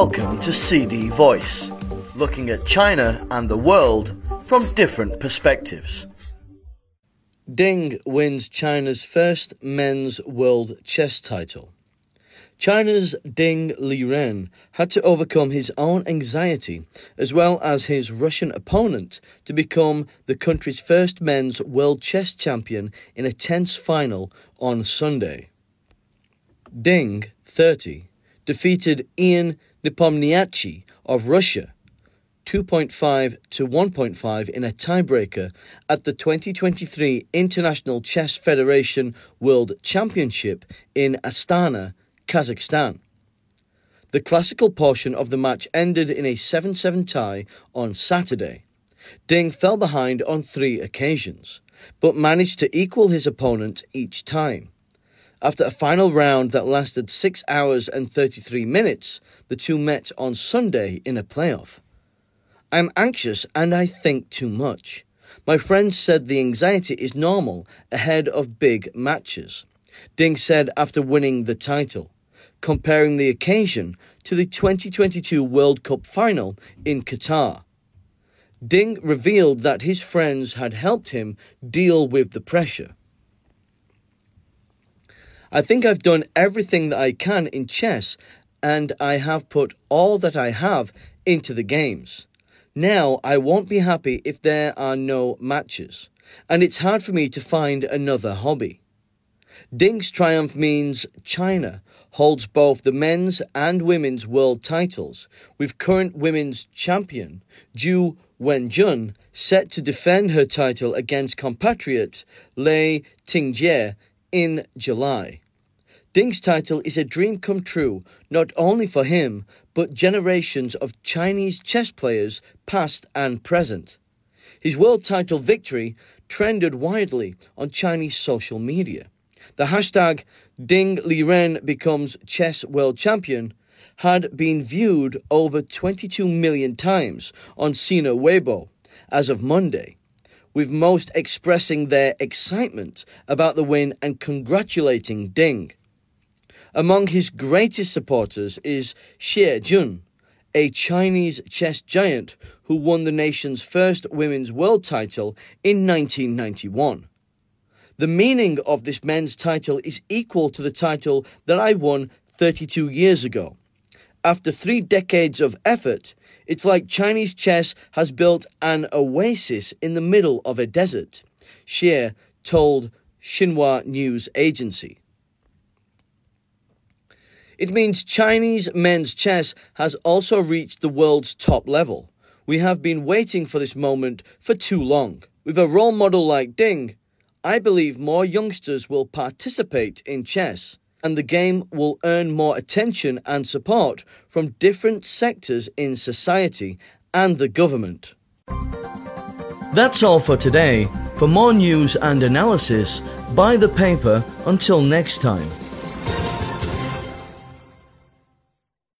Welcome to CD Voice, looking at China and the world from different perspectives. Ding wins China's first men's world chess title. China's Ding Liren had to overcome his own anxiety as well as his Russian opponent to become the country's first men's world chess champion in a tense final on Sunday. Ding, 30, defeated Ian Nepomniachtchi of Russia 2.5 to 1.5 in a tiebreaker at the 2023 International Chess Federation World Championship in Astana, Kazakhstan. The classical portion of the match ended in a 7 7 tie on Saturday. Ding fell behind on three occasions, but managed to equal his opponent each time. After a final round that lasted 6 hours and 33 minutes, the two met on Sunday in a playoff. I am anxious and I think too much. My friends said the anxiety is normal ahead of big matches. Ding said after winning the title, comparing the occasion to the 2022 World Cup final in Qatar. Ding revealed that his friends had helped him deal with the pressure. I think I've done everything that I can in chess and I have put all that I have into the games. Now I won't be happy if there are no matches, and it's hard for me to find another hobby. Ding's triumph means China holds both the men's and women's world titles, with current women's champion Ju Wenjun set to defend her title against compatriot Lei Tingjie in July. Ding's title is a dream come true, not only for him, but generations of Chinese chess players, past and present. His world title victory trended widely on Chinese social media. The hashtag Ding Liren becomes chess world champion had been viewed over 22 million times on Sina Weibo as of Monday with most expressing their excitement about the win and congratulating Ding. Among his greatest supporters is Xie Jun, a Chinese chess giant who won the nation's first women's world title in 1991. The meaning of this men's title is equal to the title that I won 32 years ago. After three decades of effort, it's like Chinese chess has built an oasis in the middle of a desert, Xie told Xinhua News Agency. It means Chinese men's chess has also reached the world's top level. We have been waiting for this moment for too long. With a role model like Ding, I believe more youngsters will participate in chess and the game will earn more attention and support from different sectors in society and the government. That's all for today. For more news and analysis, buy the paper until next time.